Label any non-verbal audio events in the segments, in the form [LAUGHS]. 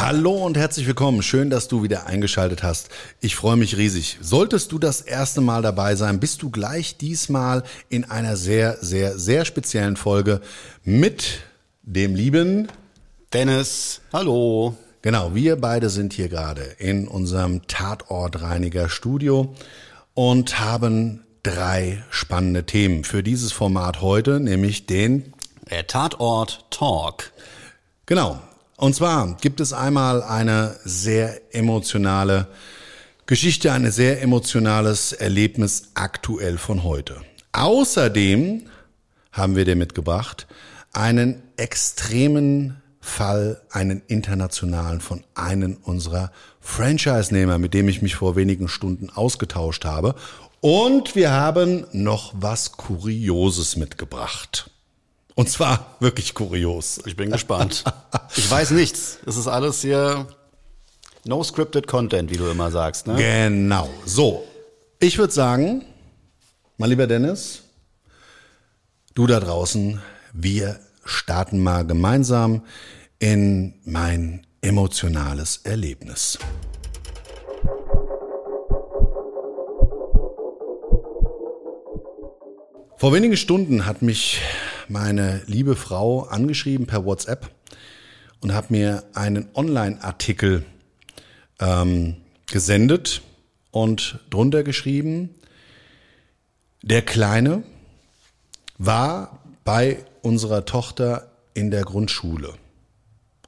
Hallo und herzlich willkommen. Schön, dass du wieder eingeschaltet hast. Ich freue mich riesig. Solltest du das erste Mal dabei sein, bist du gleich diesmal in einer sehr, sehr, sehr speziellen Folge mit dem lieben Dennis, hallo. Genau, wir beide sind hier gerade in unserem Tatortreiniger Studio und haben drei spannende Themen für dieses Format heute, nämlich den Tatort Talk. Genau. Und zwar gibt es einmal eine sehr emotionale Geschichte, ein sehr emotionales Erlebnis aktuell von heute. Außerdem haben wir dir mitgebracht einen extremen Fall, einen internationalen von einem unserer Franchise-Nehmer, mit dem ich mich vor wenigen Stunden ausgetauscht habe. Und wir haben noch was Kurioses mitgebracht. Und zwar wirklich kurios. Ich bin gespannt. ich weiß nichts. Es ist alles hier no scripted content, wie du immer sagst. Ne? Genau. So, ich würde sagen, mein lieber Dennis, du da draußen, wir starten mal gemeinsam in mein emotionales Erlebnis. Vor wenigen Stunden hat mich meine liebe Frau angeschrieben per WhatsApp und hat mir einen Online-Artikel ähm, gesendet und drunter geschrieben, der Kleine war bei unserer Tochter in der Grundschule.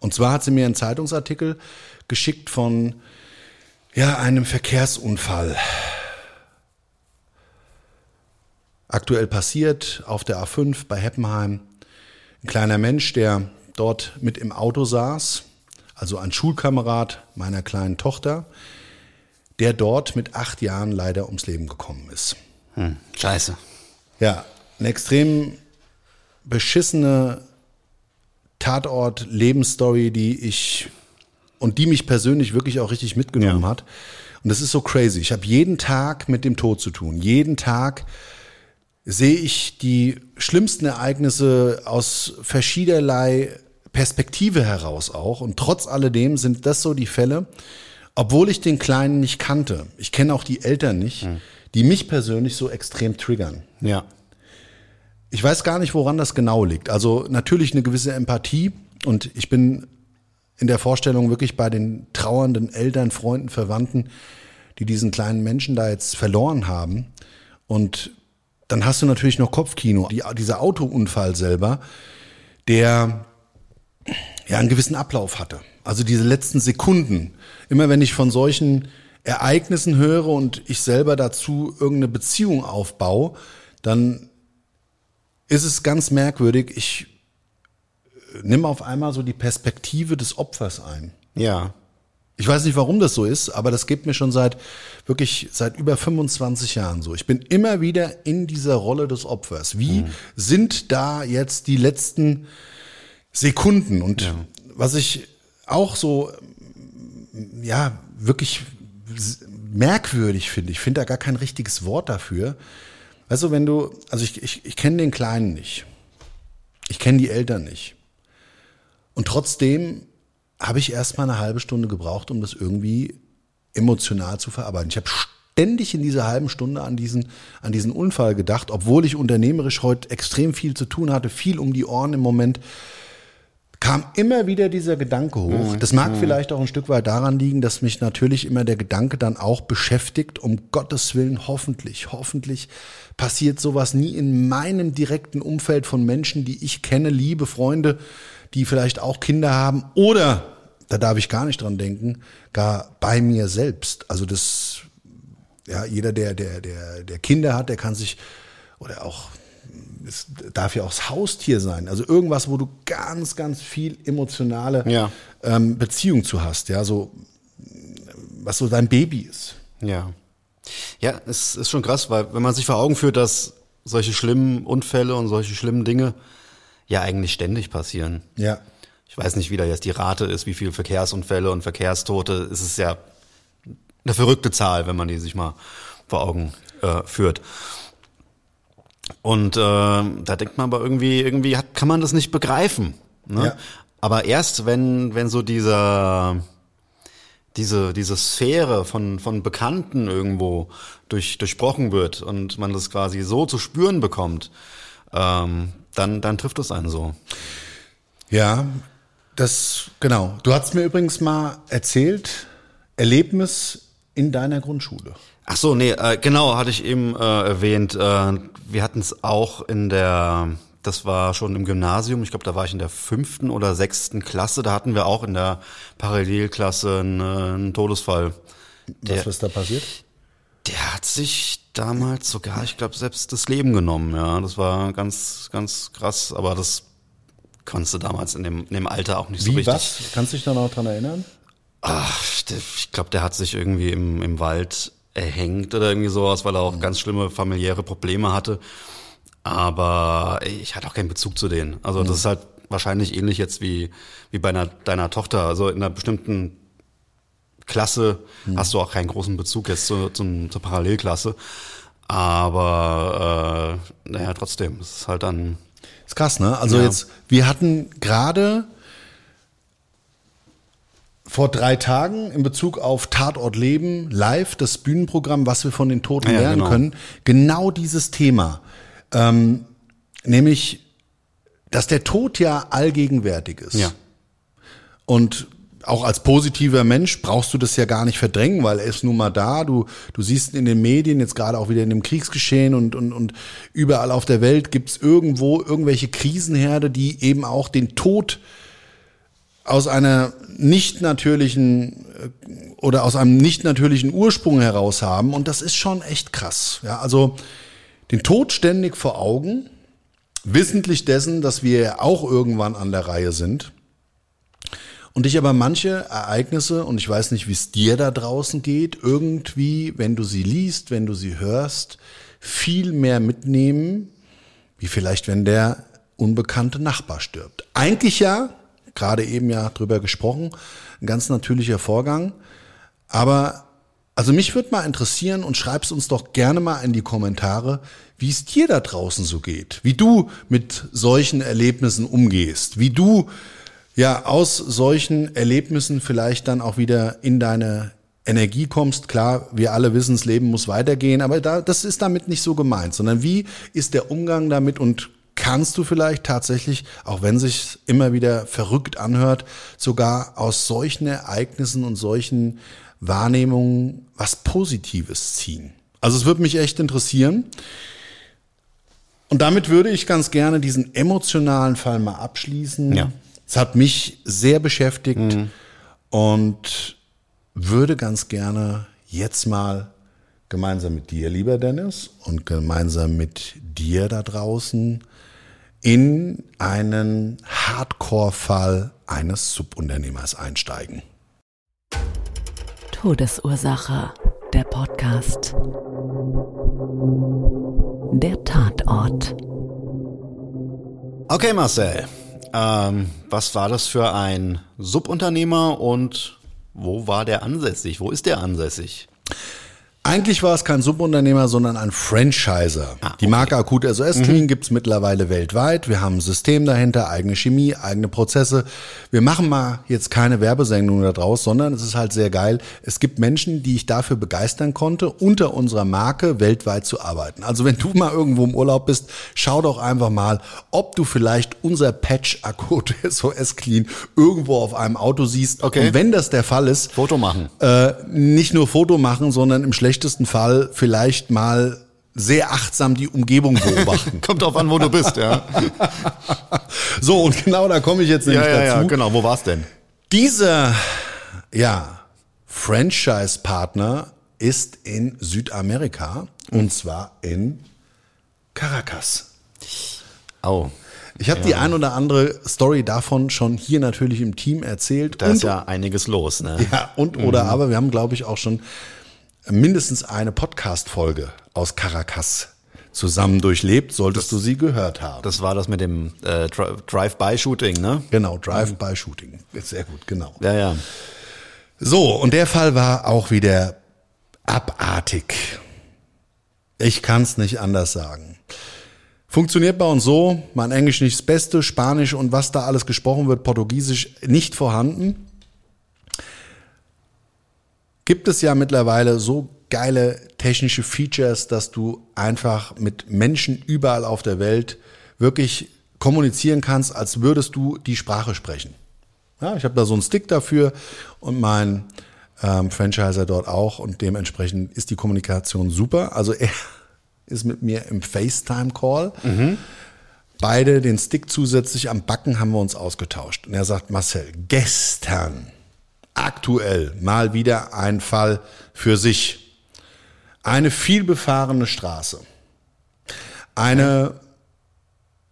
Und zwar hat sie mir einen Zeitungsartikel geschickt von ja, einem Verkehrsunfall. Aktuell passiert auf der A5 bei Heppenheim. Ein kleiner Mensch, der dort mit im Auto saß, also ein Schulkamerad meiner kleinen Tochter, der dort mit acht Jahren leider ums Leben gekommen ist. Hm, scheiße. Ja, eine extrem beschissene Tatort-Lebensstory, die ich und die mich persönlich wirklich auch richtig mitgenommen Ja. hat. Und das ist so crazy. Ich habe jeden Tag mit dem Tod zu tun. Jeden Tag sehe ich die schlimmsten Ereignisse aus verschiedenerlei Perspektive heraus auch. Und trotz alledem sind das so die Fälle, obwohl ich den Kleinen nicht kannte. Ich kenne auch die Eltern nicht, die mich persönlich so extrem triggern. Ja. Ich weiß gar nicht, woran das genau liegt. Also natürlich eine gewisse Empathie und ich bin in der Vorstellung wirklich bei den trauernden Eltern, Freunden, Verwandten, die diesen kleinen Menschen da jetzt verloren haben. Und dann hast du natürlich noch Kopfkino. Die, dieser Autounfall selber, der ja einen gewissen Ablauf hatte. Also diese letzten Sekunden. Immer wenn ich von solchen Ereignissen höre und ich selber dazu irgendeine Beziehung aufbaue, dann ist es ganz merkwürdig. Ich äh, nimm auf einmal so die Perspektive des Opfers ein. Ja. Ich weiß nicht, warum das so ist, aber das geht mir schon seit wirklich seit über 25 Jahren so. Ich bin immer wieder in dieser Rolle des Opfers. Wie sind da jetzt die letzten Sekunden? Und was ich auch so, ja, wirklich merkwürdig finde, ich finde da gar kein richtiges Wort dafür. Weißt du, wenn du, also ich, ich, ich kenne den Kleinen nicht. Ich kenne die Eltern nicht. Und trotzdem habe ich erst mal eine halbe Stunde gebraucht, um das irgendwie emotional zu verarbeiten. Ich habe ständig in dieser halben Stunde an diesen, an diesen Unfall gedacht, obwohl ich unternehmerisch heute extrem viel zu tun hatte, viel um die Ohren im Moment kam immer wieder dieser Gedanke hoch. Das mag vielleicht auch ein Stück weit daran liegen, dass mich natürlich immer der Gedanke dann auch beschäftigt, um Gottes Willen, hoffentlich, hoffentlich passiert sowas nie in meinem direkten Umfeld von Menschen, die ich kenne, liebe Freunde, die vielleicht auch Kinder haben oder, da darf ich gar nicht dran denken, gar bei mir selbst. Also das, ja, jeder, der, der, der, der Kinder hat, der kann sich, oder auch es darf ja auch das Haustier sein. Also irgendwas, wo du ganz, ganz viel emotionale Ja. ähm, Beziehung zu hast. Ja, so was so dein Baby ist. Ja. Ja, es ist schon krass, weil wenn man sich vor Augen führt, dass solche schlimmen Unfälle und solche schlimmen Dinge ja eigentlich ständig passieren. Ja. Ich weiß nicht, wie da jetzt die Rate ist, wie viele Verkehrsunfälle und Verkehrstote. Es ist ja eine verrückte Zahl, wenn man die sich mal vor Augen äh, führt. Und äh, da denkt man aber irgendwie, irgendwie hat, kann man das nicht begreifen. Ne? Ja. Aber erst wenn, wenn so dieser diese, diese Sphäre von, von Bekannten irgendwo durch, durchbrochen wird und man das quasi so zu spüren bekommt, ähm, dann, dann trifft es einen so. Ja, das, genau. Du hast mir übrigens mal erzählt, Erlebnis in deiner Grundschule. Ach so, nee, äh, genau, hatte ich eben äh, erwähnt. Äh, wir hatten es auch in der, das war schon im Gymnasium, ich glaube, da war ich in der fünften oder sechsten Klasse, da hatten wir auch in der Parallelklasse einen, einen Todesfall. Was ist da passiert? Der hat sich damals sogar, ich glaube, selbst das Leben genommen, ja. Das war ganz, ganz krass, aber das konntest du damals in dem, in dem Alter auch nicht so Wie, richtig. was? Kannst du dich da noch dran erinnern? Ach, ich glaube, der hat sich irgendwie im, im Wald erhängt oder irgendwie sowas, weil er auch ganz schlimme familiäre Probleme hatte. Aber ich hatte auch keinen Bezug zu denen. Also das ist halt wahrscheinlich ähnlich jetzt wie, wie bei einer, deiner Tochter. Also in einer bestimmten Klasse hast du auch keinen großen Bezug jetzt zu, zum, zur Parallelklasse. Aber äh, naja, trotzdem, es ist halt dann Ist krass, ne? Also Ja. jetzt, wir hatten gerade vor drei Tagen in Bezug auf Tatort Leben live das Bühnenprogramm, was wir von den Toten Ja, lernen genau. können, genau dieses Thema. Ähm, nämlich, dass der Tod ja allgegenwärtig ist. ja. Und auch als positiver Mensch brauchst du das ja gar nicht verdrängen, weil er ist nun mal da. Du, du siehst in den Medien, jetzt gerade auch wieder in dem Kriegsgeschehen und, und, und überall auf der Welt gibt's irgendwo irgendwelche Krisenherde, die eben auch den Tod aus einer nicht natürlichen äh, oder aus einem nicht natürlichen Ursprung heraus haben. Und das ist schon echt krass. Ja, also den Tod ständig vor Augen, wissentlich dessen, dass wir auch irgendwann an der Reihe sind. Und dich aber manche Ereignisse, und ich weiß nicht, wie es dir da draußen geht, irgendwie, wenn du sie liest, wenn du sie hörst, viel mehr mitnehmen, wie vielleicht, wenn der unbekannte Nachbar stirbt. Eigentlich ja, gerade eben ja drüber gesprochen, ein ganz natürlicher Vorgang. Aber also mich würde mal interessieren und schreib's uns doch gerne mal in die Kommentare, wie es dir da draußen so geht, wie du mit solchen Erlebnissen umgehst, wie du ja aus solchen Erlebnissen vielleicht dann auch wieder in deine Energie kommst. Klar, wir alle wissen, das Leben muss weitergehen, aber da, das ist damit nicht so gemeint, sondern wie ist der Umgang damit und kannst du vielleicht tatsächlich, auch wenn sich immer wieder verrückt anhört, sogar aus solchen Ereignissen und solchen Wahrnehmungen was Positives ziehen. Also es würde mich echt interessieren. Und damit würde ich ganz gerne diesen emotionalen Fall mal abschließen. Ja. Es hat mich sehr beschäftigt und würde ganz gerne jetzt mal gemeinsam mit dir, lieber Dennis, und gemeinsam mit dir da draußen in einen Hardcore-Fall eines Subunternehmers einsteigen. Todesursache, der Podcast. Der Tatort. Okay, Marcel. Ähm, was war das für ein Subunternehmer und wo war der ansässig? Wo ist der ansässig? Eigentlich war es kein Subunternehmer, sondern ein Franchiser. Die Marke Akut SOS Clean gibt's mittlerweile weltweit. Wir haben ein System dahinter, eigene Chemie, eigene Prozesse. Wir machen mal jetzt keine Werbesendung da draus, sondern es ist halt sehr geil. Es gibt Menschen, die ich dafür begeistern konnte, unter unserer Marke weltweit zu arbeiten. Also wenn du mal irgendwo im Urlaub bist, schau doch einfach mal, ob du vielleicht unser Patch Akut [LAUGHS] SOS Clean irgendwo auf einem Auto siehst. Okay. Und wenn das der Fall ist, Foto machen. äh, nicht nur Foto machen, sondern im schlechtesten Fall vielleicht mal sehr achtsam die Umgebung beobachten. [LAUGHS] Kommt drauf an, wo du bist, ja. [LAUGHS] so, und genau da komme ich jetzt nämlich ja, ja, dazu. ja, genau. Wo war's denn? Dieser, ja, Franchise-Partner ist in Südamerika und zwar in Caracas. Oh, Ich habe die ein oder andere Story davon schon hier natürlich im Team erzählt. da und, ist ja einiges los, ne? ja, und oder aber wir haben, glaube ich, auch schon mindestens eine Podcast-Folge aus Caracas zusammen durchlebt, solltest du sie gehört haben. Das war das mit dem äh, Dri- Drive-by-Shooting, ne? genau, Drive-by-Shooting. Sehr gut, genau. Ja, ja. So, und der Fall war auch wieder abartig. Ich kann es nicht anders sagen. Funktioniert bei uns so, mein Englisch nicht das Beste, Spanisch und was da alles gesprochen wird, Portugiesisch nicht vorhanden. Gibt es ja mittlerweile so geile technische Features, dass du einfach mit Menschen überall auf der Welt wirklich kommunizieren kannst, als würdest du die Sprache sprechen. Ja, ich habe da so einen Stick dafür und mein ähm, Franchiser dort auch und dementsprechend ist die Kommunikation super. Also er [LAUGHS] ist mit mir im FaceTime-Call. Beide den Stick zusätzlich am Backen haben wir uns ausgetauscht. Und er sagt, Marcel, gestern, aktuell, mal wieder ein Fall für sich. Eine vielbefahrene Straße. Eine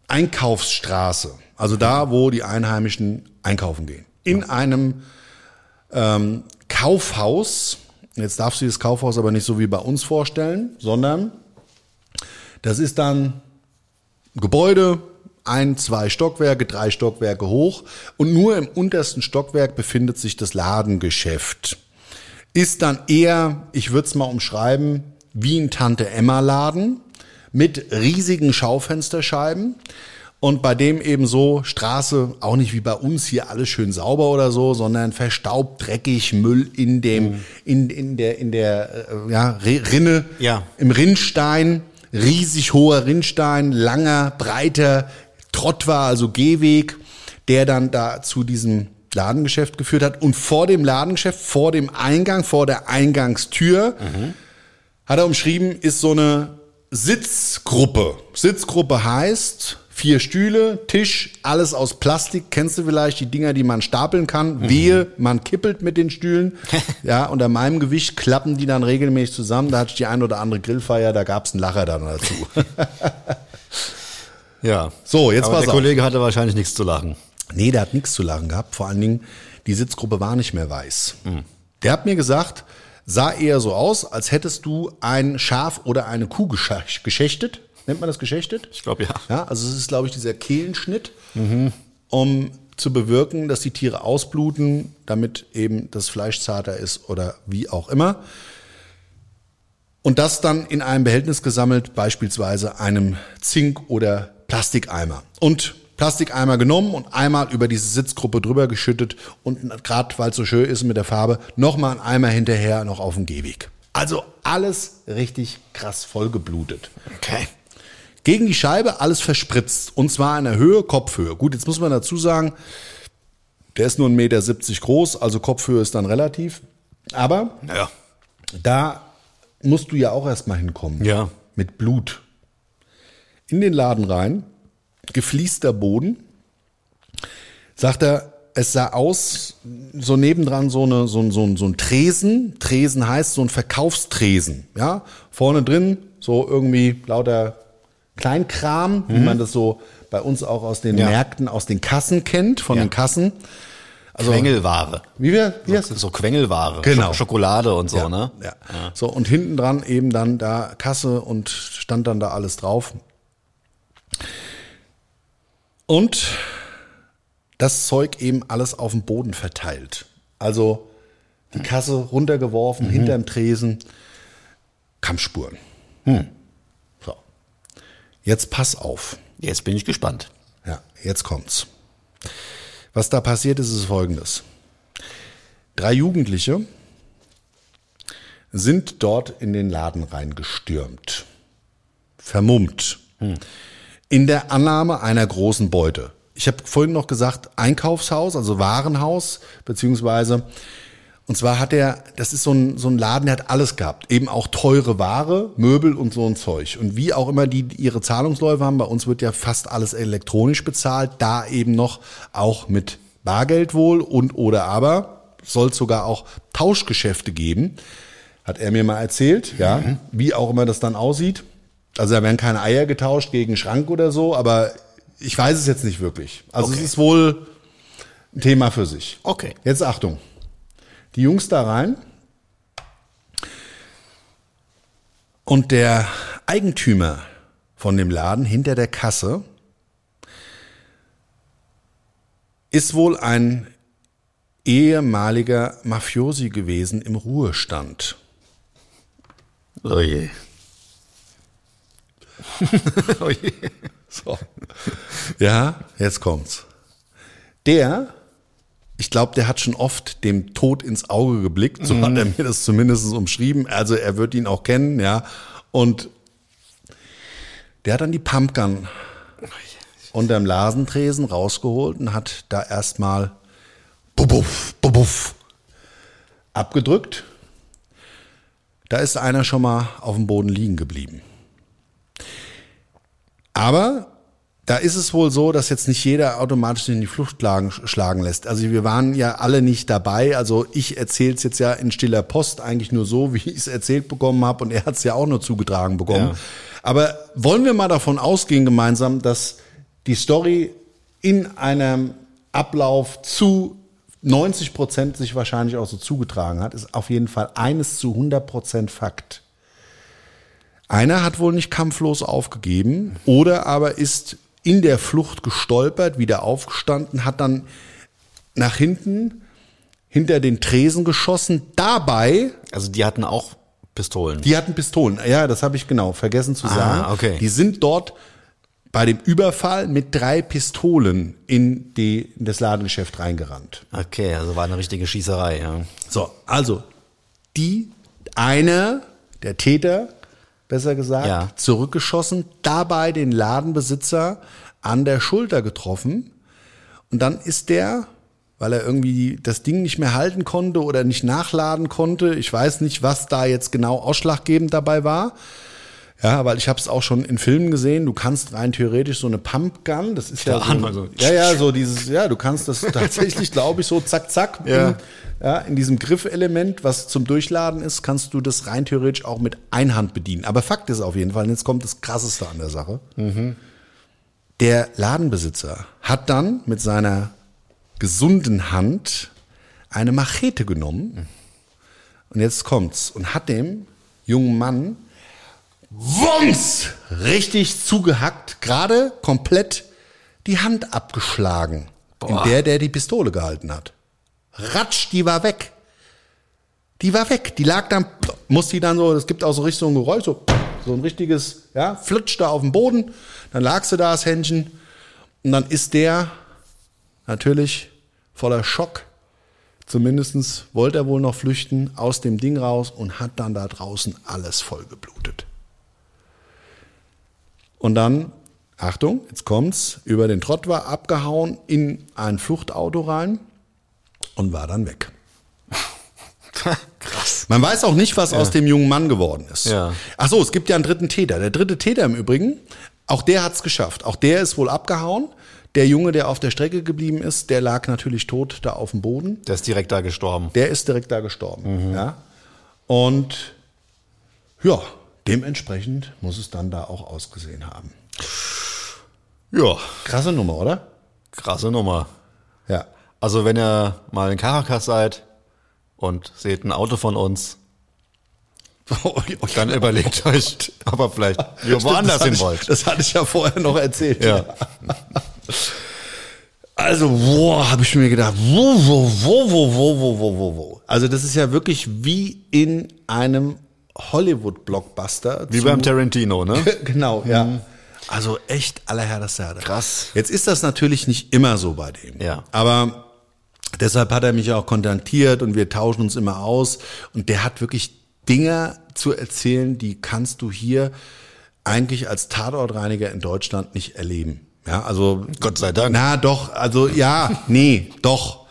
Einkaufsstraße. Also da, wo die Einheimischen einkaufen gehen. In einem ähm, Kaufhaus. Jetzt darfst du dir das Kaufhaus aber nicht so wie bei uns vorstellen, sondern das ist dann Gebäude, ein, zwei Stockwerke, drei Stockwerke hoch und nur im untersten Stockwerk befindet sich das Ladengeschäft. Ist dann eher, ich würde es mal umschreiben, wie ein Tante-Emma-Laden mit riesigen Schaufensterscheiben und bei dem eben so Straße, auch nicht wie bei uns hier alles schön sauber oder so, sondern verstaubt, dreckig, Müll in dem, in, in der, in der, äh, ja, Rinne, Ja. im Rinnstein, riesig hoher Rinnstein, langer, breiter Trott war, also Gehweg, der dann da zu diesem Ladengeschäft geführt hat. Und vor dem Ladengeschäft, vor dem Eingang, vor der Eingangstür, hat er umschrieben, ist so eine Sitzgruppe. Sitzgruppe heißt vier Stühle, Tisch, alles aus Plastik. Kennst du vielleicht die Dinger, die man stapeln kann? Wehe, man kippelt mit den Stühlen. [LAUGHS] ja, unter meinem Gewicht klappen die dann regelmäßig zusammen. Da hatte ich die ein oder andere Grillfeier, da gab's einen Lacher dann dazu. [LAUGHS] Ja. So, jetzt Aber pass der auf. Kollege hatte wahrscheinlich nichts zu lachen. Nee, der hat nichts zu lachen gehabt. Vor allen Dingen, die Sitzgruppe war nicht mehr weiß. Der hat mir gesagt, sah eher so aus, als hättest du ein Schaf oder eine Kuh geschächtet. Nennt man das geschächtet? Ich glaube, ja. Ja, also es ist, glaube ich, dieser Kehlenschnitt, um zu bewirken, dass die Tiere ausbluten, damit eben das Fleisch zarter ist oder wie auch immer. Und das dann in einem Behältnis gesammelt, beispielsweise einem Zink- oder Plastikeimer. Und Plastikeimer genommen und einmal über diese Sitzgruppe drüber geschüttet und gerade weil es so schön ist mit der Farbe, nochmal einen Eimer hinterher noch auf dem Gehweg. Also alles richtig krass vollgeblutet. Okay. Gegen die Scheibe alles verspritzt. Und zwar in der Höhe, Kopfhöhe. Gut, jetzt muss man dazu sagen, der ist nur 1,70 Meter groß, also Kopfhöhe ist dann relativ. Aber Ja. da musst du ja auch erstmal hinkommen. Ja. Mit Blut. In den Laden rein, gefließter Boden. Sagt er, es sah aus, so nebendran so, eine, so, ein- so, ein- so ein Tresen. Tresen heißt so ein Verkaufstresen. Ja, vorne drin so irgendwie lauter Kleinkram, wie man das so bei uns auch aus den Ja. Märkten, aus den Kassen kennt, von Ja. den Kassen. Also, Quengelware. wie wir, wie heißt So Quengelware. Genau. Sch- Schokolade und so, ja, ne? Ja. So, und hinten dran eben dann da Kasse und stand dann da alles drauf. Und das Zeug eben alles auf dem Boden verteilt. Also die Kasse runtergeworfen, hinterm Tresen. Kampfspuren. So. Jetzt pass auf. Jetzt bin ich gespannt. Ja, jetzt kommt's. Was da passiert ist, ist folgendes. Drei Jugendliche sind dort in den Laden reingestürmt. Vermummt. In der Annahme einer großen Beute. Ich habe vorhin noch gesagt, Einkaufshaus, also Warenhaus, beziehungsweise, und zwar hat er, das ist so ein, so ein Laden, der hat alles gehabt. Eben auch teure Ware, Möbel und so ein Zeug. Und wie auch immer die ihre Zahlungsläufe haben, bei uns wird ja fast alles elektronisch bezahlt, da eben noch auch mit Bargeld wohl und oder aber soll es sogar auch Tauschgeschäfte geben. Hat er mir mal erzählt, ja, wie auch immer das dann aussieht. Also da werden keine Eier getauscht gegen Schrank oder so, aber ich weiß es jetzt nicht wirklich. Also Okay. es ist wohl ein Thema für sich. Okay. Jetzt Achtung. Die Jungs da rein. Und der Eigentümer von dem Laden hinter der Kasse ist wohl ein ehemaliger Mafiosi gewesen im Ruhestand. Oh je. [LAUGHS] oh. So. Ja, jetzt kommt's. Der, ich glaube, der hat schon oft dem Tod ins Auge geblickt, so hat er mir das zumindest umschrieben. Also er wird ihn auch kennen, ja. Und der hat dann die Pumpgun unterm Lasentresen rausgeholt und hat da erstmal bubuff, bubuff abgedrückt. Da ist einer schon mal auf dem Boden liegen geblieben. Aber da ist es wohl so, dass jetzt nicht jeder automatisch in die Flucht schlagen, lässt. Also wir waren ja alle nicht dabei. Also ich erzähle es jetzt ja in stiller Post eigentlich nur so, [LAUGHS] wie ich es erzählt bekommen habe und er hat es ja auch nur zugetragen bekommen. Ja. Aber wollen wir mal davon ausgehen gemeinsam, dass die Story in einem Ablauf zu 90 Prozent sich wahrscheinlich auch so zugetragen hat, ist auf jeden Fall eines zu 100 Prozent Fakt. Einer hat wohl nicht kampflos aufgegeben oder aber ist in der Flucht gestolpert, wieder aufgestanden, hat dann nach hinten hinter den Tresen geschossen. Dabei, Also die hatten auch Pistolen. die hatten Pistolen. Ja, das habe ich genau vergessen zu sagen. okay. Die sind dort bei dem Überfall mit drei Pistolen in, die, in das Ladengeschäft reingerannt. Okay, also war eine richtige Schießerei, ja. So, also die einer der Täter, besser gesagt, Ja. zurückgeschossen, dabei den Ladenbesitzer an der Schulter getroffen und dann ist der, weil er irgendwie das Ding nicht mehr halten konnte oder nicht nachladen konnte, ich weiß nicht, was da jetzt genau ausschlaggebend dabei war. Ja, weil ich habe es auch schon in Filmen gesehen. Du kannst rein theoretisch so eine Pumpgun, das ist ja, Ja, so, Ahnung, so. ja, ja, so dieses, ja, du kannst das [LAUGHS] tatsächlich, glaube ich, so zack, zack, Ja. in, ja, in diesem Griffelement, was zum Durchladen ist, kannst du das rein theoretisch auch mit Einhand bedienen. Aber Fakt ist auf jeden Fall, und jetzt kommt das Krasseste an der Sache. Der Ladenbesitzer hat dann mit seiner gesunden Hand eine Machete genommen. Und jetzt kommt's. Und hat dem jungen Mann Wumms richtig zugehackt, gerade komplett die Hand abgeschlagen, in der der die Pistole gehalten hat. Ratsch, die war weg. Die war weg. Die lag dann, muss die dann so, es gibt auch so richtig so ein Geräusch, so, so ein richtiges, ja, flutsch da auf dem Boden. Dann lag sie da, das Händchen. Und dann ist der natürlich voller Schock. Zumindestens wollte er wohl noch flüchten aus dem Ding raus und hat dann da draußen alles voll geblutet. Und dann, Achtung, jetzt kommt's, über den Trott war abgehauen in ein Fluchtauto rein und war dann weg. Krass. Man weiß auch nicht, was aus dem jungen Mann geworden ist. Ja. Ach so, es gibt ja einen dritten Täter. Der dritte Täter im Übrigen, auch der hat's geschafft. Auch der ist wohl abgehauen. Der Junge, der auf der Strecke geblieben ist, der lag natürlich tot da auf dem Boden. Der ist direkt da gestorben. Der ist direkt da gestorben. Ja. Und ja, dementsprechend muss es dann da auch ausgesehen haben. Ja, Krasse Nummer, oder? krasse Nummer. Ja. Also wenn ihr mal in Caracas seid und seht ein Auto von uns, [LAUGHS] dann überlegt euch, ob ihr vielleicht Stimmt, woanders hin wollt. Das hatte ich ja vorher noch erzählt. Ja. Also, boah, habe ich mir gedacht, wo, wo, wo, wo, wo, wo, wo, wo, wo. Also das ist ja wirklich wie in einem Hollywood-Blockbuster. Wie beim Tarantino, ne? [LAUGHS] genau, ja. Also echt allerherr das Erde. Krass. Jetzt ist das natürlich nicht immer so bei dem. Ja. Aber deshalb hat er mich auch kontaktiert und wir tauschen uns immer aus. Und der hat wirklich Dinge zu erzählen, die kannst du hier eigentlich als Tatortreiniger in Deutschland nicht erleben. Ja, also. Gott sei Dank. Na, doch, also ja, nee, doch.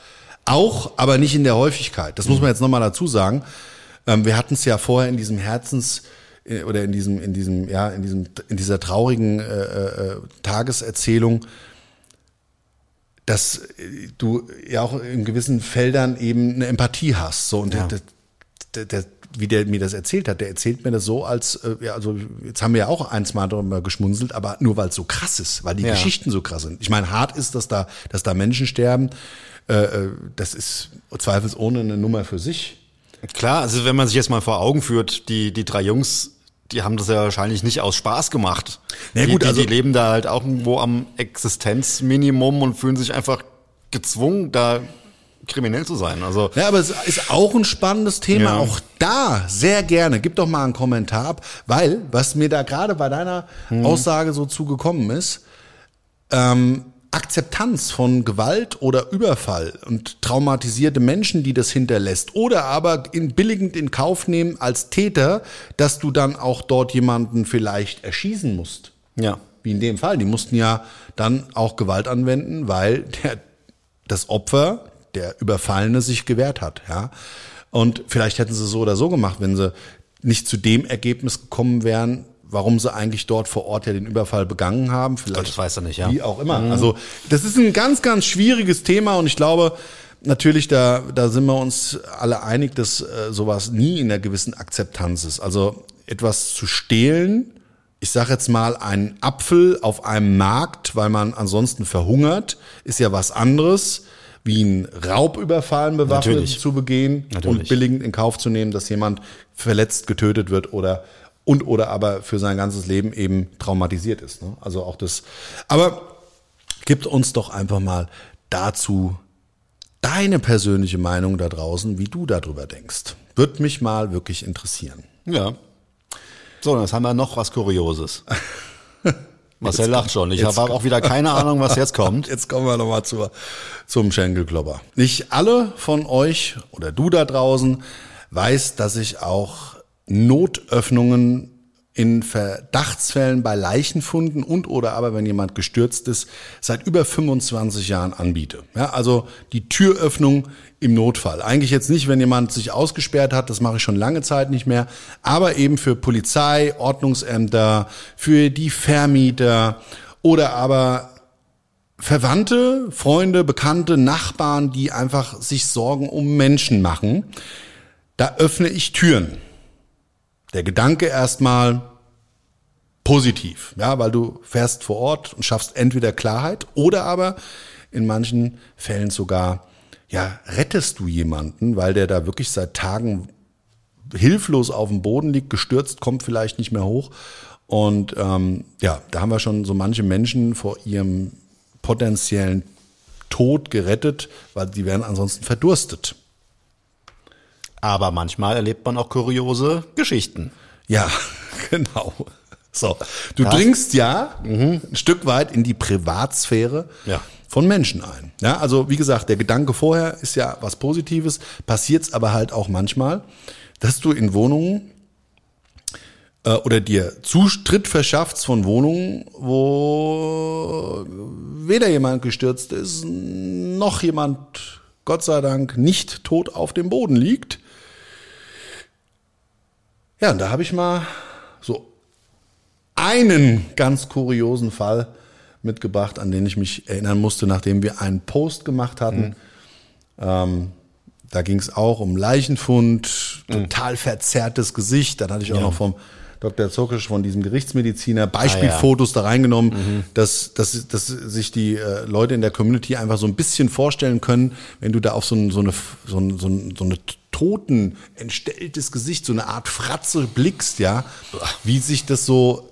Auch, aber nicht in der Häufigkeit. Das muss man jetzt nochmal dazu sagen. Ähm, wir hatten es ja vorher in diesem Herzens äh, oder in diesem, in diesem, ja, in diesem, in dieser traurigen äh, äh, Tageserzählung, dass äh, du ja auch in gewissen Feldern eben eine Empathie hast. So und Ja. der, der, der, wie der mir das erzählt hat, der erzählt mir das so, als äh, ja, also jetzt haben wir ja auch eins mal darüber geschmunzelt, aber nur weil es so krass ist, weil die Ja. Geschichten so krass sind. Ich meine, hart ist, dass da, dass da Menschen sterben. Äh, äh, das ist zweifelsohne eine Nummer für sich. Klar, also wenn man sich jetzt mal vor Augen führt, die, die drei Jungs, die haben das ja wahrscheinlich nicht aus Spaß gemacht. Die, gut, die, also- die leben da halt auch irgendwo am Existenzminimum und fühlen sich einfach gezwungen, da kriminell zu sein. Also Ja, aber es ist auch ein spannendes Thema. Ja. Auch da sehr gerne. Gib doch mal einen Kommentar ab, weil was mir da gerade bei deiner Hm. Aussage so zugekommen ist, ähm, Akzeptanz von Gewalt oder Überfall und traumatisierte Menschen, die das hinterlässt, oder aber in, billigend in Kauf nehmen als Täter, dass du dann auch dort jemanden vielleicht erschießen musst. ja. Wie in dem Fall. Die mussten ja dann auch Gewalt anwenden, weil der, das Opfer, der Überfallene, sich gewehrt hat. Ja? Und vielleicht hätten sie so oder so gemacht, wenn sie nicht zu dem Ergebnis gekommen wären, warum sie eigentlich dort vor Ort ja den Überfall begangen haben. Vielleicht das weiß er nicht, ja. Mhm. Wie auch immer. Also das ist ein ganz, ganz schwieriges Thema und ich glaube, natürlich, da, da sind wir uns alle einig, dass äh, sowas nie in einer gewissen Akzeptanz ist. Also etwas zu stehlen, ich sage jetzt mal, einen Apfel auf einem Markt, weil man ansonsten verhungert, ist ja was anderes, wie ein Raubüberfallen bewaffnet Natürlich. zu begehen und Natürlich. billigend in Kauf zu nehmen, dass jemand verletzt, getötet wird oder und oder aber für sein ganzes Leben eben traumatisiert ist. Ne? Also auch das. Aber gibt uns doch einfach mal dazu deine persönliche Meinung da draußen, wie du darüber denkst. Würde mich mal wirklich interessieren. Ja. So, jetzt haben wir noch was Kurioses. [LAUGHS] Marcel lacht schon. Ich jetzt habe auch wieder keine Ahnung, was jetzt kommt. [LAUGHS] Jetzt kommen wir nochmal zur, zum Schenkelklopper. Nicht alle von euch oder du da draußen weiß, dass ich auch Notöffnungen in Verdachtsfällen bei Leichenfunden und oder aber wenn jemand gestürzt ist, seit über 25 Jahren anbiete. Ja, also die Türöffnung im Notfall. Eigentlich jetzt nicht, wenn jemand sich ausgesperrt hat, das mache ich schon lange Zeit nicht mehr, aber eben für Polizei, Ordnungsämter, für die Vermieter oder aber Verwandte, Freunde, Bekannte, Nachbarn, die einfach sich Sorgen um Menschen machen. Da öffne ich Türen. Der Gedanke erstmal positiv, ja, weil du fährst vor Ort und schaffst entweder Klarheit oder aber in manchen Fällen sogar, ja, rettest du jemanden, weil der da wirklich seit Tagen hilflos auf dem Boden liegt, gestürzt, kommt vielleicht nicht mehr hoch. Und ähm, ja, da haben wir schon so manche Menschen vor ihrem potenziellen Tod gerettet, weil die wären ansonsten verdurstet. Aber manchmal erlebt man auch kuriose Geschichten. Ja, [LAUGHS] genau. So, du Das- dringst ja ein Stück weit in die Privatsphäre Ja. von Menschen ein. Ja, also wie gesagt, der Gedanke vorher ist ja was Positives, passiert's aber halt auch manchmal, dass du in Wohnungen äh, oder dir Zutritt verschaffst von Wohnungen, wo weder jemand gestürzt ist, noch jemand, Gott sei Dank, nicht tot auf dem Boden liegt. Ja, und da habe ich mal so einen ganz kuriosen Fall mitgebracht, an den ich mich erinnern musste, nachdem wir einen Post gemacht hatten. Ähm, da ging es auch um Leichenfund, total verzerrtes Gesicht. Dann hatte ich auch noch vom Dr. Zokisch, von diesem Gerichtsmediziner, Beispielfotos da reingenommen, dass, dass, dass sich die äh, Leute in der Community einfach so ein bisschen vorstellen können, wenn du da auf so, ein, so, eine, so, ein, so, ein, so eine toten, entstelltes Gesicht, so eine Art Fratze blickst, ja, wie sich das so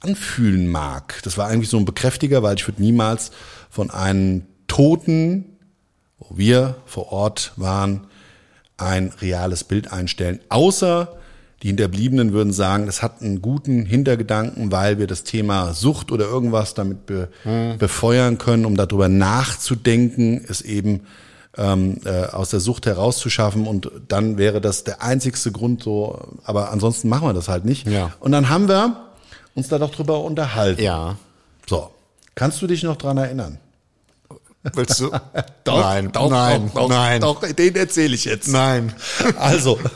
anfühlen mag. Das war eigentlich so ein Bekräftiger, weil ich würde niemals von einem Toten, wo wir vor Ort waren, ein reales Bild einstellen, außer Die Hinterbliebenen würden sagen, das hat einen guten Hintergedanken, weil wir das Thema Sucht oder irgendwas damit be befeuern können, um darüber nachzudenken, es eben ähm, äh, aus der Sucht herauszuschaffen und dann wäre das der einzigste Grund so, aber ansonsten machen wir das halt nicht. Ja. Und dann haben wir uns da doch drüber unterhalten. Ja. So, kannst du dich noch dran erinnern? Willst du? Doch, [LAUGHS] nein, doch, nein, doch, doch, nein. Doch, den erzähle ich jetzt. Nein. [LAUGHS] Also. [LAUGHS]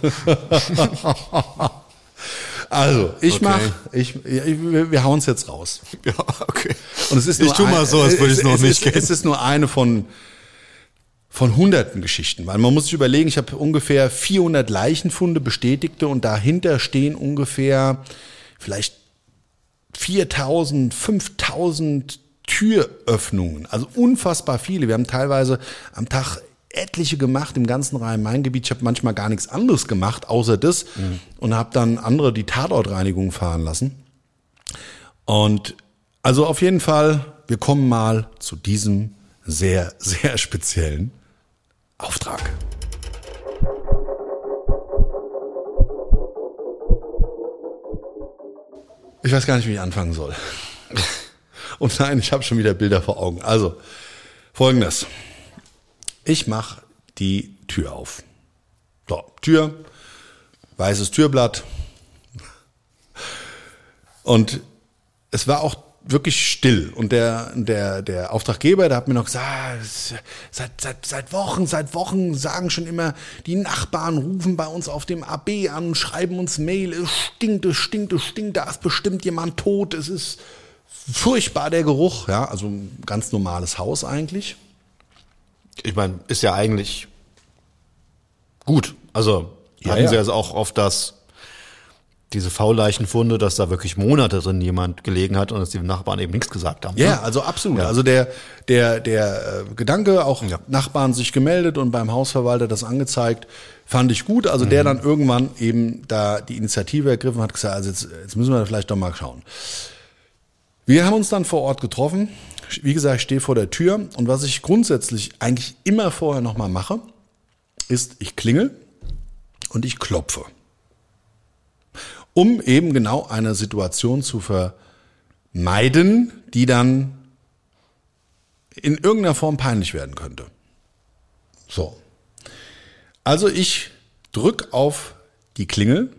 Also, ich Okay. mach, ich, ich, wir wir hauen's jetzt raus. Ja, okay. Und es ist ich nur tu mal ein- so, als würde ich es noch es nicht ist, kennen. Es ist nur eine von, von hunderten Geschichten. Weil man muss sich überlegen, ich habe ungefähr 400 Leichenfunde bestätigte und dahinter stehen ungefähr vielleicht 4000, 5000 Türöffnungen. Also unfassbar viele. Wir haben teilweise am Tag etliche gemacht im ganzen Rhein-Main-Gebiet. Ich habe manchmal gar nichts anderes gemacht, außer das. Und habe dann andere die Tatortreinigung fahren lassen. Und also auf jeden Fall, wir kommen mal zu diesem sehr, sehr speziellen Auftrag. Ich weiß gar nicht, wie ich anfangen soll. Und nein, ich habe schon wieder Bilder vor Augen. Also, folgendes. Ich mache die Tür auf. So, Tür, weißes Türblatt. Und es war auch wirklich still. Und der, der, der Auftraggeber, der hat mir noch gesagt, es- seit, seit, seit Wochen, seit Wochen sagen schon immer, die Nachbarn rufen bei uns auf dem AB an, schreiben uns Mail, es stinkt, es stinkt, es stinkt, da ist bestimmt jemand tot, es ist furchtbar der Geruch. Ja, also ein ganz normales Haus eigentlich. Ich meine, ist ja eigentlich gut. Also Ja, hatten ja. sie also auch oft das, diese Faulleichenfunde, dass da wirklich Monate drin jemand gelegen hat und dass die Nachbarn eben nichts gesagt haben. Ja, ne? also absolut. Ja. Also der, der, der äh, Gedanke, auch Ja. Nachbarn sich gemeldet und beim Hausverwalter das angezeigt, fand ich gut. Also Mhm. der dann irgendwann eben da die Initiative ergriffen hat, gesagt, also jetzt, jetzt müssen wir vielleicht doch mal schauen. Wir haben uns dann vor Ort getroffen. Wie gesagt, ich stehe vor der Tür und was ich grundsätzlich eigentlich immer vorher nochmal mache, ist, ich klingel und ich klopfe. Um eben genau eine Situation zu vermeiden, die dann in irgendeiner Form peinlich werden könnte. So. Also ich drück auf die Klingel,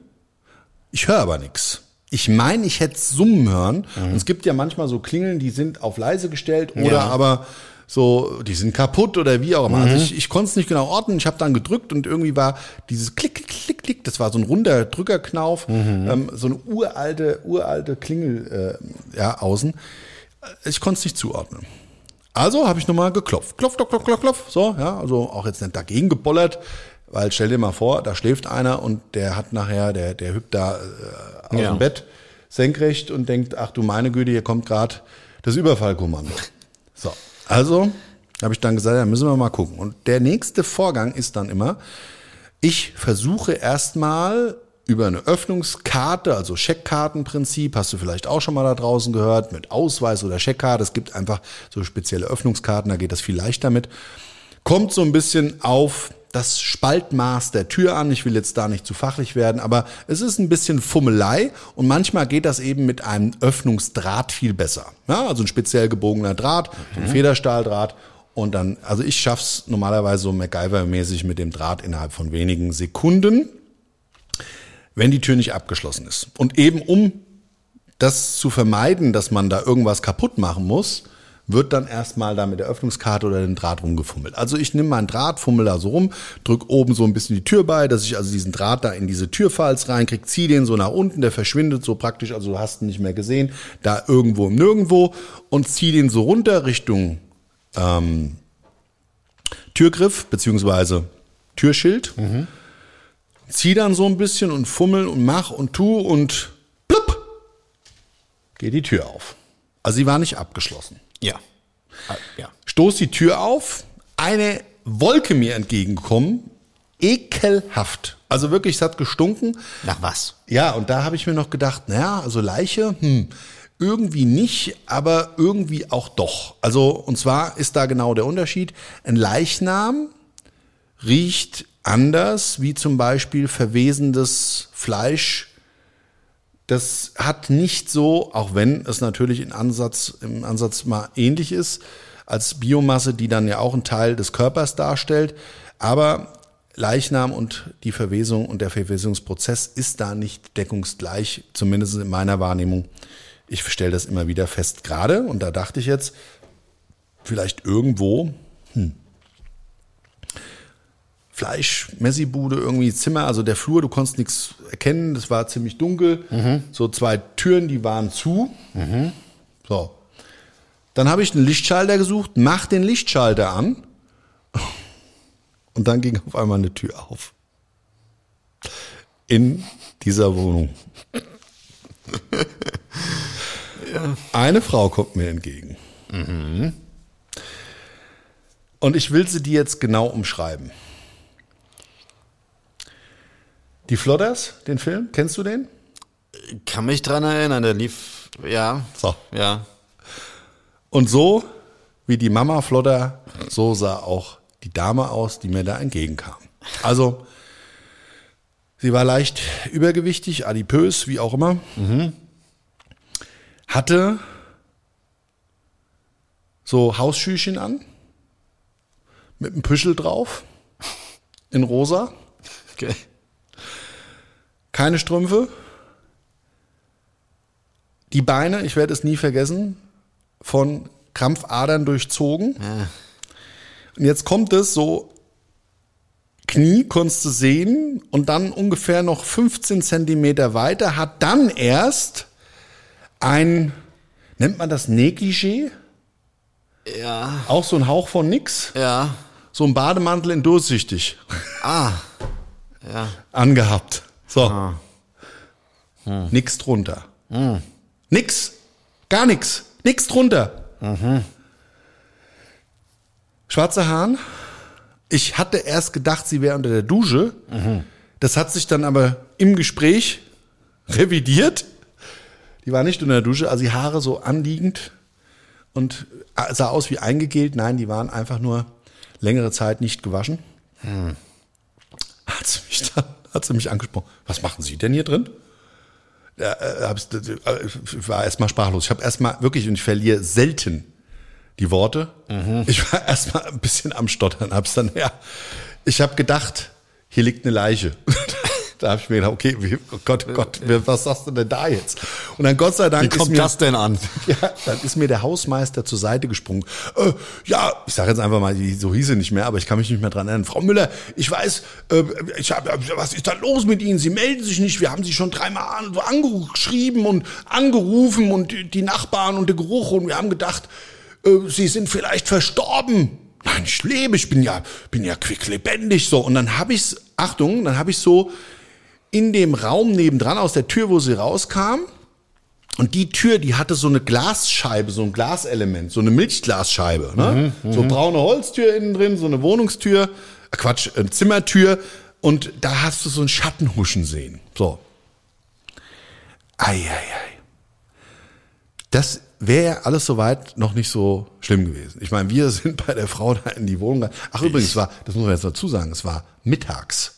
ich höre aber nichts. Ich meine, ich hätte Summen hören. Und es gibt ja manchmal so Klingeln, die sind auf leise gestellt oder Ja. aber so, die sind kaputt oder wie auch immer. Also ich, ich konnte es nicht genau ordnen. Ich habe dann gedrückt und irgendwie war dieses Klick, Klick, Klick, Klick, das war so ein runder Drückerknauf, ähm, so eine uralte, uralte Klingel äh, ja, außen. Ich konnte es nicht zuordnen. Also habe ich nochmal geklopft. Klopf, klopf, klopf, klopf, klopf. So, ja, also auch jetzt nicht dagegen gebollert, weil stell dir mal vor, da schläft einer und der hat nachher, der, der hüpft da äh, aus Ja. dem Bett senkrecht und denkt, ach du meine Güte, hier kommt gerade das Überfallkommando. So, also habe ich dann gesagt, ja, müssen wir mal gucken. Und der nächste Vorgang ist dann immer, ich versuche erstmal über eine Öffnungskarte, also Scheckkartenprinzip, hast du vielleicht auch schon mal da draußen gehört, mit Ausweis oder Scheckkarte. Es gibt einfach so spezielle Öffnungskarten, da geht das viel leichter mit. Kommt so ein bisschen auf das Spaltmaß der Tür an. Ich will jetzt da nicht zu fachlich werden, aber es ist ein bisschen Fummelei und manchmal geht das eben mit einem Öffnungsdraht viel besser. Ja, also ein speziell gebogener Draht, ein Federstahldraht und dann, also ich schaff's normalerweise so MacGyver-mäßig mit dem Draht innerhalb von wenigen Sekunden, wenn die Tür nicht abgeschlossen ist. Und eben um das zu vermeiden, dass man da irgendwas kaputt machen muss, wird dann erstmal da mit der Öffnungskarte oder dem Draht rumgefummelt. Also ich nehme meinen Draht, fummel da so rum, drück oben so ein bisschen die Tür bei, dass ich also diesen Draht da in diese Türfalz reinkrieg, zieh den so nach unten, der verschwindet so praktisch, also du hast ihn nicht mehr gesehen, da irgendwo im Nirgendwo und zieh den so runter Richtung ähm, Türgriff beziehungsweise Türschild. Zieh dann so ein bisschen und fummel und mach und tu und plupp, geht die Tür auf. Also sie war nicht abgeschlossen. Ja. Ah, Ja. Stoß die Tür auf, eine Wolke mir entgegengekommen, ekelhaft. Also wirklich, es hat gestunken. Nach was? Ja, und da habe ich mir noch gedacht, naja, also Leiche, hm, irgendwie nicht, aber irgendwie auch doch. Also, und zwar ist da genau der Unterschied. Ein Leichnam riecht anders wie zum Beispiel verwesendes Fleisch. Das hat nicht so, auch wenn es natürlich in Ansatz, im Ansatz mal ähnlich ist, als Biomasse, die dann ja auch einen Teil des Körpers darstellt. Aber Leichnam und die Verwesung und der Verwesungsprozess ist da nicht deckungsgleich, zumindest in meiner Wahrnehmung. Ich stelle das immer wieder fest, gerade, und da dachte ich jetzt, vielleicht irgendwo, hm, Fleisch, Messibude, irgendwie Zimmer, also der Flur, du konntest nichts erkennen, das war ziemlich dunkel. So zwei Türen, die waren zu. So. Dann habe ich einen Lichtschalter gesucht, mach den Lichtschalter an. Und dann ging auf einmal eine Tür auf. In dieser Wohnung. [LAUGHS] Eine Frau kommt mir entgegen. Und ich will sie dir jetzt genau umschreiben. Die Flodders, den Film, kennst du den? Kann mich dran erinnern, der lief, ja. So. Ja. Und so wie die Mama Flodder, so sah auch die Dame aus, die mir da entgegenkam. Also, sie war leicht übergewichtig, adipös, wie auch immer. Hatte so Hausschüchen an, mit einem Püschel drauf, in rosa, Okay. Keine Strümpfe. Die Beine, ich werde es nie vergessen, von Krampfadern durchzogen. Und jetzt kommt es so, Knie konntest du sehen und dann ungefähr noch 15 Zentimeter weiter hat dann erst ein, nennt man das Negligé? Ja. Auch so ein Hauch von nix. Ja. So ein Bademantel in durchsichtig Ah. [LAUGHS] Ja. angehabt. So. Nix drunter. Nix. Gar nix. Nix drunter. Schwarze Haaren. Ich hatte erst gedacht, sie wäre unter der Dusche. Das hat sich dann aber im Gespräch revidiert. Die war nicht unter der Dusche, also die Haare so anliegend und sah aus wie eingegelt. Nein, die waren einfach nur längere Zeit nicht gewaschen. Hat sie mich dann, hat sie mich angesprochen. Was machen Sie denn hier drin? Äh, hab's- äh, ich war erstmal sprachlos. Ich habe erstmal wirklich, und ich verliere selten die Worte. Ich war erstmal ein bisschen am Stottern. Hab's dann, ja, ich habe gedacht, hier liegt eine Leiche. [LAUGHS] da habe ich mir gedacht, okay, wie, oh Gott, oh Gott, was sagst du denn da jetzt? Und dann Gott sei Dank Wie kommt mir, das denn an? [LAUGHS] ja, dann ist mir der Hausmeister zur Seite gesprungen. Äh, ja, ich sage jetzt einfach mal, so hieß sie nicht mehr, aber ich kann mich nicht mehr dran erinnern. Frau Müller, ich weiß, äh, ich hab, was ist da los mit Ihnen? Sie melden sich nicht. Wir haben Sie schon dreimal an, so angeschrieben und angerufen und die, die Nachbarn und der Geruch und wir haben gedacht, äh, Sie sind vielleicht verstorben. Nein, ich lebe, ich bin ja, bin ja quicklebendig so. Und dann habe ich's, Achtung, dann habe ich so in dem Raum nebendran aus der Tür, wo sie rauskam, und die Tür, die hatte so eine Glasscheibe, so ein Glaselement, so eine Milchglasscheibe. Ne? so braune Holztür innen drin, so eine Wohnungstür, äh, Quatsch, eine Zimmertür. Und da hast du so einen Schattenhuschen sehen. So. Eieiei. Das wäre alles soweit noch nicht so schlimm gewesen. Ich meine, wir [LAUGHS] sind bei der Frau da in die Wohnung. Ach übrigens, war, das muss man jetzt dazu sagen, es war mittags.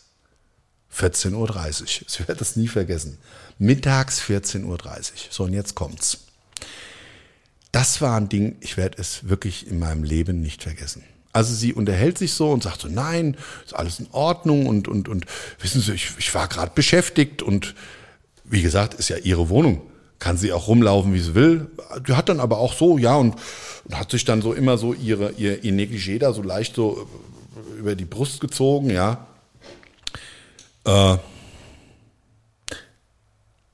14.30 Uhr. Ich werde das nie vergessen. Mittags 14.30 Uhr. So, und jetzt kommt's. Das war ein Ding, ich werde es wirklich in meinem Leben nicht vergessen. Also sie unterhält sich so und sagt so, nein, ist alles in Ordnung und, und, und wissen Sie, ich, ich war gerade beschäftigt und wie gesagt, ist ja ihre Wohnung. Kann sie auch rumlaufen, wie sie will. Die hat dann aber auch so, ja, und, und hat sich dann so immer so ihre, ihr, ihr Negligé da so leicht so über die Brust gezogen, ja. Äh,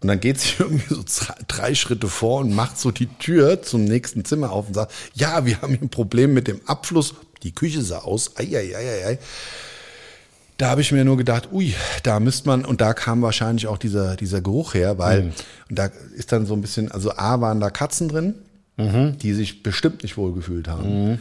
und dann geht sie [LAUGHS] irgendwie so drei, Schritte vor und macht so die Tür zum nächsten Zimmer auf und sagt, ja, wir haben hier ein Problem mit dem Abfluss. Die Küche sah aus. Eieieiei. Da habe ich mir nur gedacht, ui, da müsste man, und da kam wahrscheinlich auch dieser, dieser Geruch her, weil, und da ist dann so ein bisschen, also A waren da Katzen drin, die sich bestimmt nicht wohlgefühlt haben.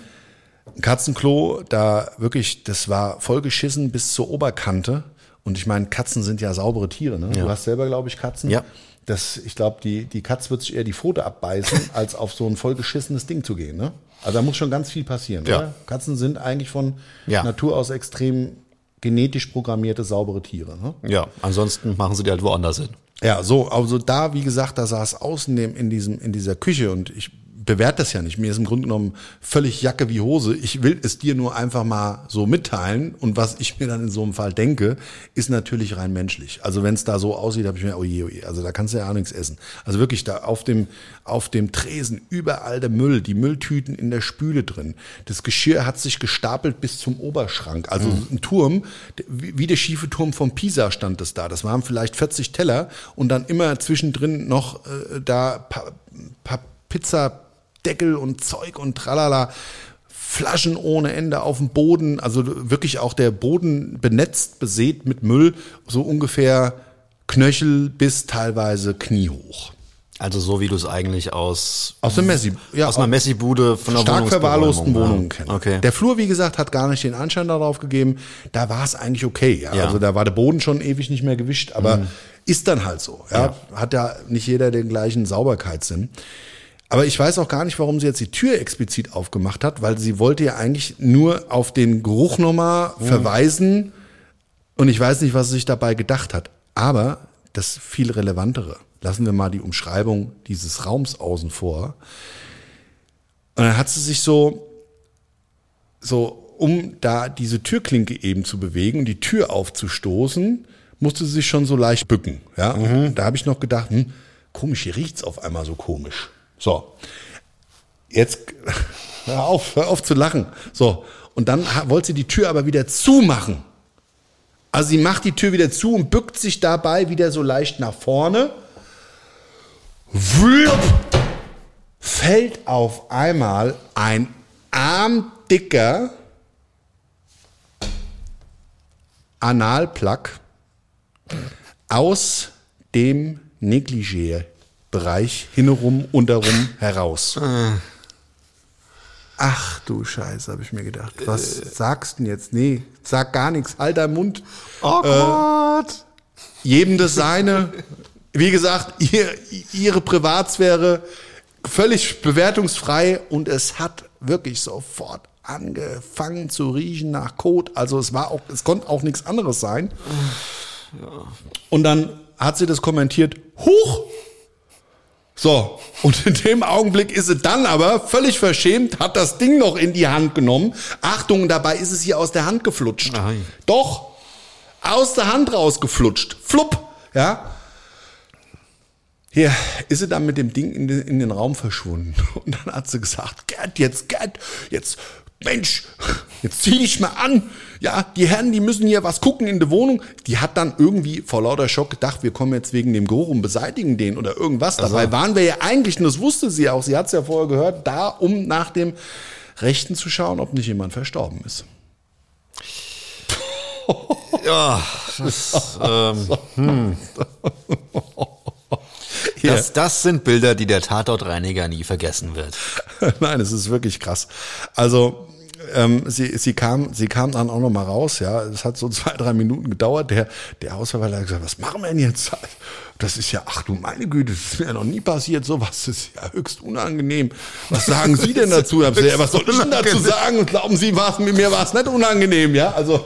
Ein Katzenklo, da wirklich, das war vollgeschissen bis zur Oberkante. Und ich meine, Katzen sind ja saubere Tiere. Ne? Du hast selber, glaube ich, Katzen. Ja. Das, ich glaube, die, die Katz wird sich eher die Pfote abbeißen, [LAUGHS] als auf so ein vollgeschissenes Ding zu gehen. Ne? Also da muss schon ganz viel passieren. Ja. Oder? Katzen sind eigentlich von Ja. Natur aus extrem genetisch programmierte, saubere Tiere. Ne? Ja, ansonsten machen sie die halt woanders hin. Ja, so, also da, wie gesagt, da saß außen in, diesem, in dieser Küche und ich bewerte das ja nicht. Mir ist im Grunde genommen völlig Jacke wie Hose. Ich will es dir nur einfach mal so mitteilen. Und was ich mir dann in so einem Fall denke, ist natürlich rein menschlich. Also wenn es da so aussieht, habe ich mir, oh je, oh je, also da kannst du ja auch nichts essen. Also wirklich da auf dem, auf dem Tresen überall der Müll, die Mülltüten in der Spüle drin. Das Geschirr hat sich gestapelt bis zum Oberschrank. Also Mhm. ein Turm, wie der schiefe Turm vom Pisa stand es da. Das waren vielleicht 40 Teller und dann immer zwischendrin noch äh, da paar, paar Pizzadeckel und Zeug und tralala. Flaschen ohne Ende auf dem Boden, also wirklich auch der Boden benetzt, besät mit Müll, so ungefähr Knöchel bis teilweise kniehoch. Also so wie du es eigentlich aus, Aus der Messi, ja, aus einer Messi-Bude von einer stark verwahrlosten Wohnungen ja. kennen. Okay. Der Flur, wie gesagt, hat gar nicht den Anschein darauf gegeben. Da war es eigentlich okay. Ja. Ja. Also da war der Boden schon ewig nicht mehr gewischt, aber ist dann halt so. Ja. Hat ja nicht jeder den gleichen Sauberkeitssinn. Aber ich weiß auch gar nicht, warum sie jetzt die Tür explizit aufgemacht hat, weil sie wollte ja eigentlich nur auf den Geruch nochmal verweisen. Und ich weiß nicht, was sie sich dabei gedacht hat. Aber das viel relevantere. Lassen wir mal die Umschreibung dieses Raums außen vor. Und dann hat sie sich so, so, um da diese Türklinke eben zu bewegen und die Tür aufzustoßen, musste sie sich schon so leicht bücken. Ja, Und da habe ich noch gedacht, hm, komisch, hier riecht's auf einmal so komisch. So, jetzt [LAUGHS] hör auf, hör auf zu lachen. So, und dann wollte sie die Tür aber wieder zumachen. Also sie macht die Tür wieder zu und bückt sich dabei wieder so leicht nach vorne. Wlup, fällt auf einmal ein armdicker Analplug aus dem Negligé-Bereich hinherum, unterrum heraus. Ach du Scheiße, habe ich mir gedacht. Was sagst du denn jetzt? Nee, sag gar nichts. Halt deinen Mund. Oh Gott! Jedem das seine. Wie gesagt, ihr, ihre Privatsphäre völlig bewertungsfrei und es hat wirklich sofort angefangen zu riechen nach Kot. Also es war auch, es konnte auch nichts anderes sein. Und dann hat sie das kommentiert, huch! So, und in dem Augenblick ist sie dann aber völlig verschämt, hat das Ding noch in die Hand genommen. Achtung, dabei ist es ihr aus der Hand geflutscht. Nein. Doch, aus der Hand rausgeflutscht. Flupp, ja. Hier ist sie dann mit dem Ding in den, in den Raum verschwunden. Und dann hat sie gesagt, Gerd, jetzt, Gerd, jetzt, Mensch, jetzt zieh dich mal an. Ja, die Herren, die müssen hier was gucken in der Wohnung. Die hat dann irgendwie vor lauter Schock gedacht, wir kommen jetzt wegen dem Geruch und beseitigen den oder irgendwas. Dabei waren wir ja eigentlich, und das wusste sie auch, sie hat es ja vorher gehört, da, um nach dem Rechten zu schauen, ob nicht jemand verstorben ist. [LAUGHS] Ja, das, ähm, Hier. das, das sind Bilder, die der Tatortreiniger nie vergessen wird. [LAUGHS] Nein, es ist wirklich krass. Also ähm, sie, sie kam, sie kam dann auch noch mal raus. Ja, es hat so zwei, drei Minuten gedauert. Der, der Hausverwalter hat gesagt, was machen wir denn jetzt? Das ist ja, ach du meine Güte, das ist mir ja noch nie passiert. Sowas das ist ja höchst unangenehm. Was sagen Sie denn dazu? Ja, was soll ich denn dazu sagen? Und glauben Sie, war's, mit mir war es nicht unangenehm, ja? Also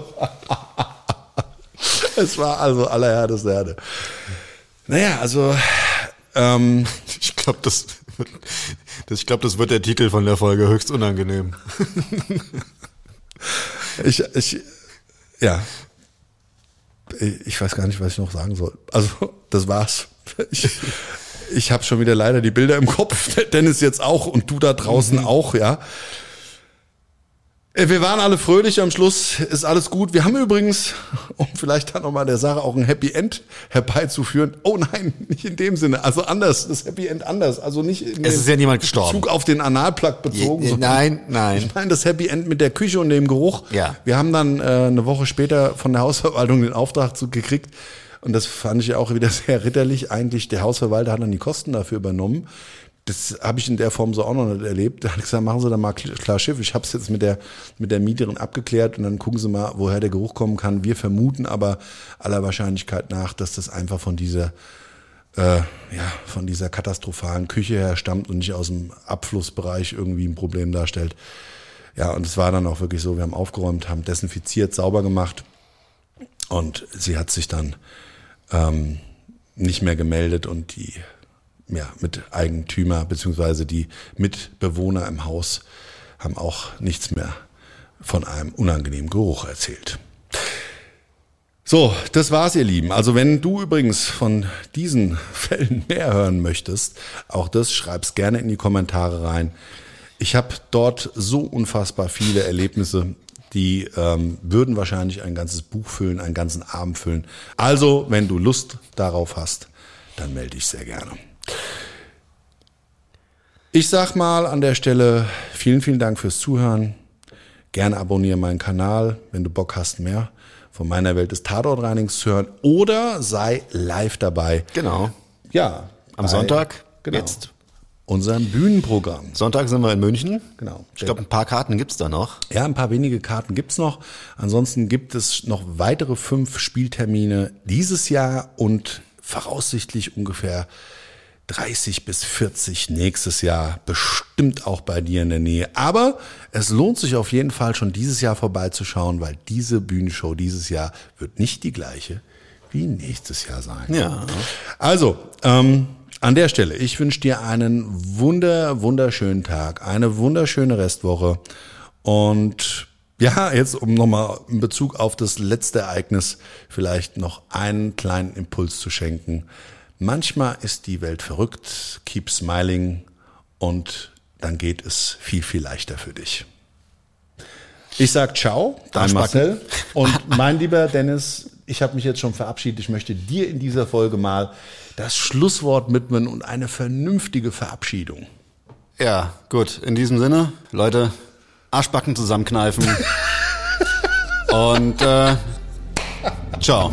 [LAUGHS] es war also allerhärteste Herde. Naja, also ähm, Ich glaube, das, das, ich glaub, das wird der Titel von der Folge höchst unangenehm. Ich, ich, ja. Ich weiß gar nicht, was ich noch sagen soll. Also, das war's. Ich, ich habe schon wieder leider die Bilder im Kopf. Dennis jetzt auch und du da draußen auch, ja. Äh, Wir waren alle fröhlich am Schluss, ist alles gut. Wir haben übrigens, [LAUGHS] um vielleicht dann nochmal der Sache auch ein Happy End herbeizuführen. Oh nein, [LAUGHS] nicht in dem Sinne. Also anders, das Happy End anders. Also nicht in Es ist ja niemand gestorben. Bezug auf den Analplug bezogen. Je- sondern- nein, nein. Ich meine, das Happy End mit der Küche und dem Geruch. Ja. Wir haben dann äh, eine Woche später von der Hausverwaltung den Auftrag zu gekriegt. Und das fand ich ja auch wieder [LAUGHS] sehr ritterlich. Eigentlich, der Hausverwalter hat dann die Kosten dafür übernommen. Das habe ich in der Form so auch noch nicht erlebt. Da hat gesagt, machen Sie da mal kl- klar Schiff. Ich habe es jetzt mit der, mit der Mieterin abgeklärt und dann gucken Sie mal, woher der Geruch kommen kann. Wir vermuten aber aller Wahrscheinlichkeit nach, dass das einfach von dieser äh, ja, von dieser katastrophalen Küche her stammt und nicht aus dem Abflussbereich irgendwie ein Problem darstellt. Ja, und es war dann auch wirklich so, wir haben aufgeräumt, haben desinfiziert, sauber gemacht. Und sie hat sich dann ähm, nicht mehr gemeldet und die ja, Miteigentümer beziehungsweise die Mitbewohner im Haus haben auch nichts mehr von einem unangenehmen Geruch erzählt. So, das war's, ihr Lieben. Also wenn du übrigens von diesen [LAUGHS] Fällen mehr hören möchtest, auch das schreib's gerne in die Kommentare rein. Ich habe dort so unfassbar viele Erlebnisse, die ähm, würden wahrscheinlich ein ganzes Buch füllen, einen ganzen Abend füllen. Also, wenn du Lust darauf hast, dann melde dich sehr gerne. Ich sag mal an der Stelle vielen, vielen Dank fürs Zuhören. Gerne abonniere meinen Kanal, wenn du Bock hast, mehr von meiner Welt des Tatortreinigens zu hören oder sei live dabei. Genau. Ja. Am Sonntag genau. jetzt. Unserem Bühnenprogramm. Sonntag sind wir in München. Genau. Ich glaube, ein paar Karten gibt's da noch. Ja, ein paar wenige Karten gibt's noch. Ansonsten gibt es noch weitere fünf Spieltermine dieses Jahr und voraussichtlich ungefähr 30 bis 40 nächstes Jahr, bestimmt auch bei dir in der Nähe. Aber es lohnt sich auf jeden Fall schon dieses Jahr vorbeizuschauen, weil diese Bühnenshow dieses Jahr wird nicht die gleiche wie nächstes Jahr sein. Ja. Also, ähm, an der Stelle, ich wünsche dir einen wunder, wunderschönen Tag, eine wunderschöne Restwoche und ja, jetzt um nochmal in Bezug auf das letzte Ereignis vielleicht noch einen kleinen Impuls zu schenken. Manchmal ist die Welt verrückt, keep smiling und dann geht es viel, viel leichter für dich. Ich sag ciao, dein. Marcel. [LAUGHS] Und mein lieber Dennis, ich habe mich jetzt schon verabschiedet. Ich möchte dir in dieser Folge mal das Schlusswort widmen und eine vernünftige Verabschiedung. Ja, gut. In diesem Sinne, Leute, Arschbacken zusammenkneifen. [LAUGHS] Und äh, ciao.